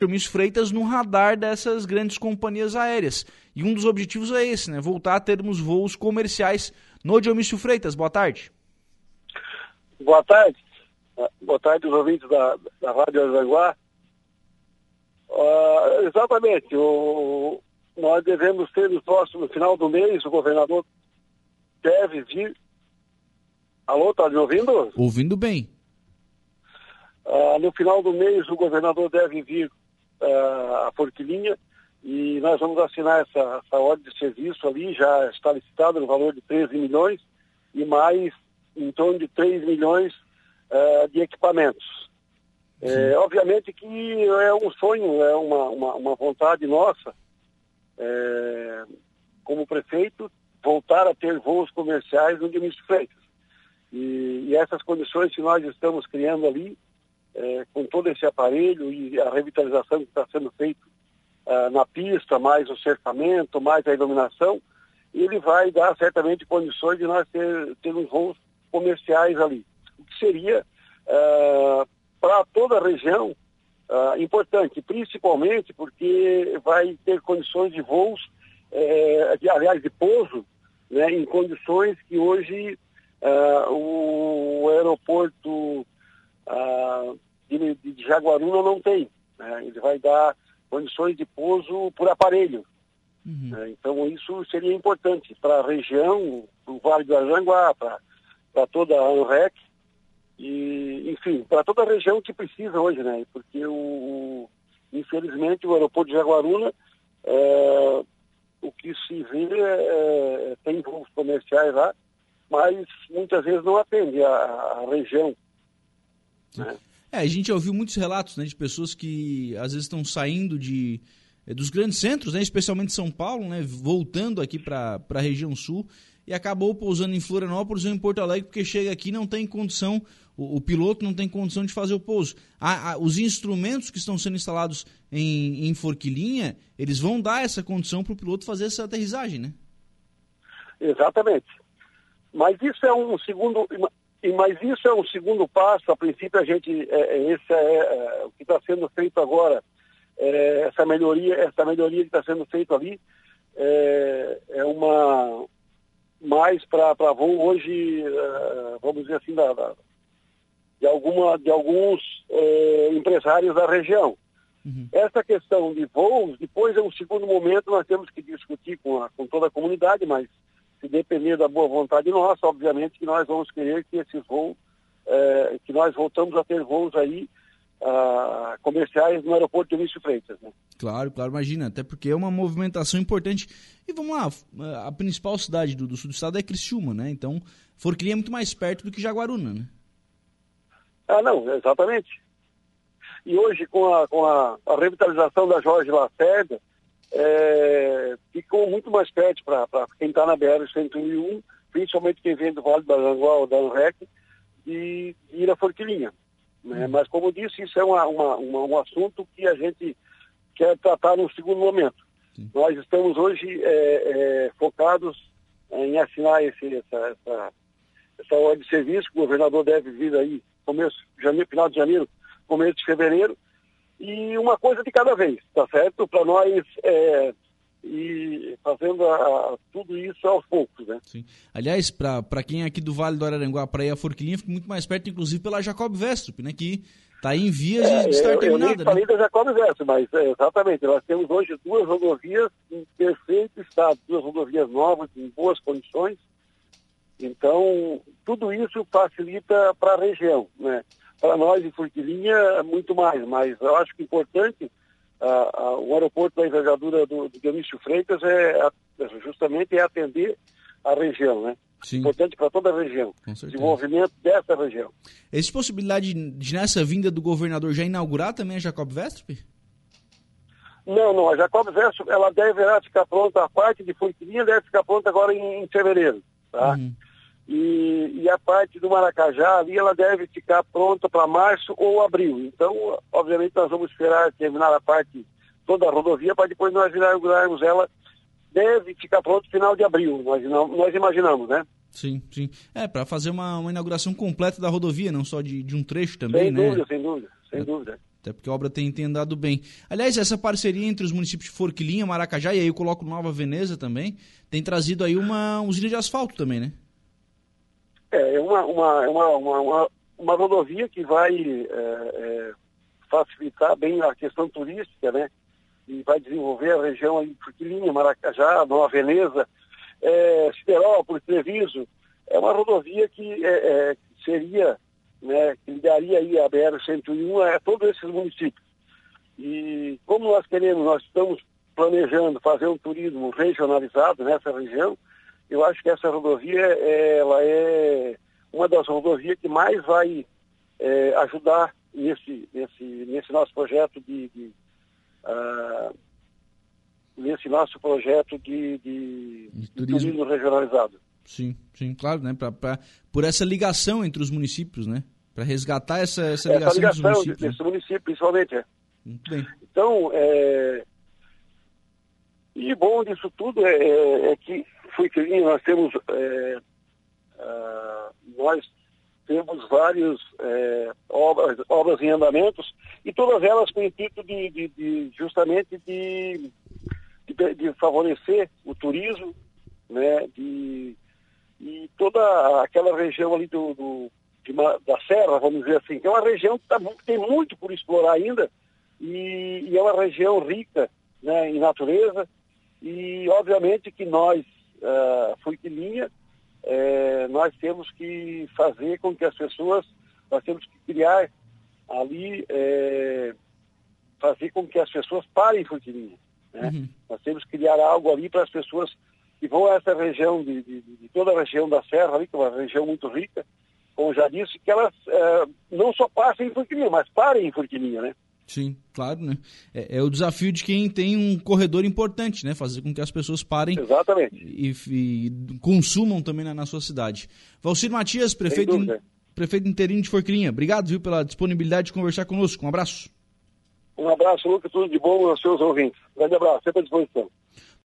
Dionísio Freitas no radar dessas grandes companhias aéreas. E um dos objetivos é esse, né? Voltar a termos voos comerciais no Dionísio Freitas. Boa tarde. Boa tarde. Boa tarde, os ouvintes da, da Rádio Aranguá. Uh, exatamente. O, nós devemos ter no próximo final do mês, o governador deve vir. Alô, está me ouvindo? Ouvindo bem. Uh, no final do mês, o governador deve vir uh, a Forquilinha e nós vamos assinar essa, essa ordem de serviço ali, já está licitado no valor de 13 milhões e mais em torno de 3 milhões uh, de equipamentos. É, obviamente que é um sonho, é uma, uma, uma vontade nossa, é, como prefeito, voltar a ter voos comerciais no Dionísio Freitas. E, e, essas condições que nós estamos criando ali, é, com todo esse aparelho e a revitalização que está sendo feita uh, na pista, mais o cercamento, mais a iluminação, ele vai dar certamente condições de nós ter, ter uns voos comerciais ali. O que seria uh, para toda a região uh, importante, principalmente porque vai ter condições de voos, eh, de, aliás, de pouso, né, em condições que hoje o aeroporto uh, de, de, Jaguaruna não tem. Né? Ele vai dar condições de pouso por aparelho. Uhum. Né? Então isso seria importante para a região, para o Vale do Aranguá, para toda a ANREC, e, enfim, para toda a região que precisa hoje, né? Porque o, o infelizmente o aeroporto de Jaguaruna, é, o que se vê é, é, tem voos comerciais lá, mas muitas vezes não atende a, a região. Né? É, a gente já ouviu muitos relatos né, de pessoas que às vezes estão saindo de, é, dos grandes centros, né, especialmente São Paulo, né, voltando aqui para a região sul e acabou pousando em Florianópolis ou em Porto Alegre, porque chega aqui não tem condição, o, o piloto não tem condição de fazer o pouso. A, a, os instrumentos que estão sendo instalados em, em Forquilinha, eles vão dar essa condição para o piloto fazer essa aterrissagem, né? Exatamente. Mas isso é um segundo, mas isso é um segundo passo. A princípio a gente, é, é esse é, é o que está sendo feito agora, é, essa melhoria, essa melhoria que está sendo feita ali é, é uma mais para voo hoje, uh, vamos dizer assim, da, da, de, alguma, de alguns empresários da região. Uhum. Essa questão de voos, depois é um segundo momento, nós temos que discutir com, a, com toda a comunidade, mas se depender da boa vontade nossa, obviamente que nós vamos querer que esses voos, uh, que nós voltamos a ter voos aí uh, comerciais no aeroporto de Vinícius Freitas. Né? Claro, claro, imagina, até porque é uma movimentação importante. E vamos lá, a principal cidade do, do sul do estado é Criciúma, né? Então, Forquilinha é muito mais perto do que Jaguaruna, né? Ah, não, exatamente. E hoje, com a, com a, a revitalização da Jorge Lacerda, é, ficou muito mais perto para quem está na BR-101, principalmente quem vem do Vale do Aranguá ou da ANREC, e ir a Forquilinha. Né? Mas, como disse, isso é uma, uma, uma, um assunto que a gente quer tratar num segundo momento. Sim. Nós estamos hoje é, é, focados em assinar esse, essa, essa, essa ordem de serviço, que o governador deve vir aí, começo de janeiro, final de janeiro, começo de fevereiro, e uma coisa de cada vez, tá certo? Para nós é, e fazendo a, a, tudo isso aos poucos, né? Sim. Aliás, para quem é aqui do Vale do Araranguá, para ir a Forquilinha, fica muito mais perto, inclusive pela Jacob Vestrup, né? Que está em vias é, de estar eu, terminada. Eu nem falei né? da Jacob Vestrup, mas é, exatamente, nós temos hoje duas rodovias em perfeito estado, duas rodovias novas, em boas condições. Então, tudo isso facilita para a região, né? Para nós em Forquilinha, muito mais, mas eu acho que é importante o aeroporto da envergadura do, do Dionísio Freitas é, é justamente é atender a região, né? Sim. Importante para toda a região. Desenvolvimento dessa região. Existe possibilidade de, nessa vinda do governador, já inaugurar também a Jacob Vestrup? Não, não. A Jacob Vestrup, ela deverá ficar pronta, a parte de Forquilinha deve ficar pronta agora em, em fevereiro, tá? Uhum. E, e, a parte do Maracajá ali, ela deve ficar pronta para março ou abril. Então, obviamente, nós vamos esperar terminar a parte, toda a rodovia, para depois nós inaugurarmos ela. Deve ficar pronto final de abril, nós, nós imaginamos, né? Sim, sim. É, para fazer uma, uma inauguração completa da rodovia, não só de, de um trecho também, sem né? Dúvida, sem dúvida, sem dúvida. Até porque a obra tem, tem andado bem. Aliás, essa parceria entre os municípios de Forquilinha, Maracajá e aí eu coloco Nova Veneza também, tem trazido aí uma usina de asfalto também, né? É, é uma, uma, uma, uma, uma rodovia que vai é, é, facilitar bem a questão turística, né? E vai desenvolver a região aí de Forquilinha, Maracajá, Nova Veneza, é, Siderópolis, Treviso. É uma rodovia que é, é, seria né, que ligaria aí a BR-101 a todos esses municípios. E como nós queremos, nós estamos planejando fazer um turismo regionalizado nessa região, eu acho que essa rodovia ela é uma das rodovias que mais vai é, ajudar nesse, nesse, nesse nosso projeto de, de uh, nesse nosso projeto de, de, de, turismo. turismo. regionalizado. Sim, sim, claro, né? Pra, pra, por essa ligação entre os municípios, né? Para resgatar essa, essa ligação, essa ligação dos municípios. Desse né? município, principalmente. É. Muito bem. Então, é... e bom disso tudo é, é, é que nós temos é, uh, nós temos várias é, obras, obras em andamentos e todas elas com o intuito de, de, de justamente de, de, de, favorecer o turismo, né, de, e toda aquela região ali do, do da Serra, vamos dizer assim, que é uma região que, tá, que tem muito por explorar ainda e, e, é uma região rica né, em natureza e obviamente que nós, uh, Fuiquilinha, é, nós temos que fazer com que as pessoas, nós temos que criar ali, é, fazer com que as pessoas parem em Forquilinha. Né? Uhum. Nós temos que criar algo ali para as pessoas que vão a essa região, de, de, de, toda a região da Serra, ali, que é uma região muito rica, como já disse, que elas não só passem em Forquilinha, mas parem em Forquilinha, né? Sim, claro, né? É, é, o desafio de quem tem um corredor importante, né? Fazer com que as pessoas parem Exatamente. E, e consumam também na, na, sua cidade. Valcir Matias, prefeito, in, prefeito interino de Forquilinha, obrigado, viu, pela disponibilidade de conversar conosco. Um abraço. Um abraço, Lucas, tudo de bom aos seus ouvintes. Grande abraço, sempre à disposição.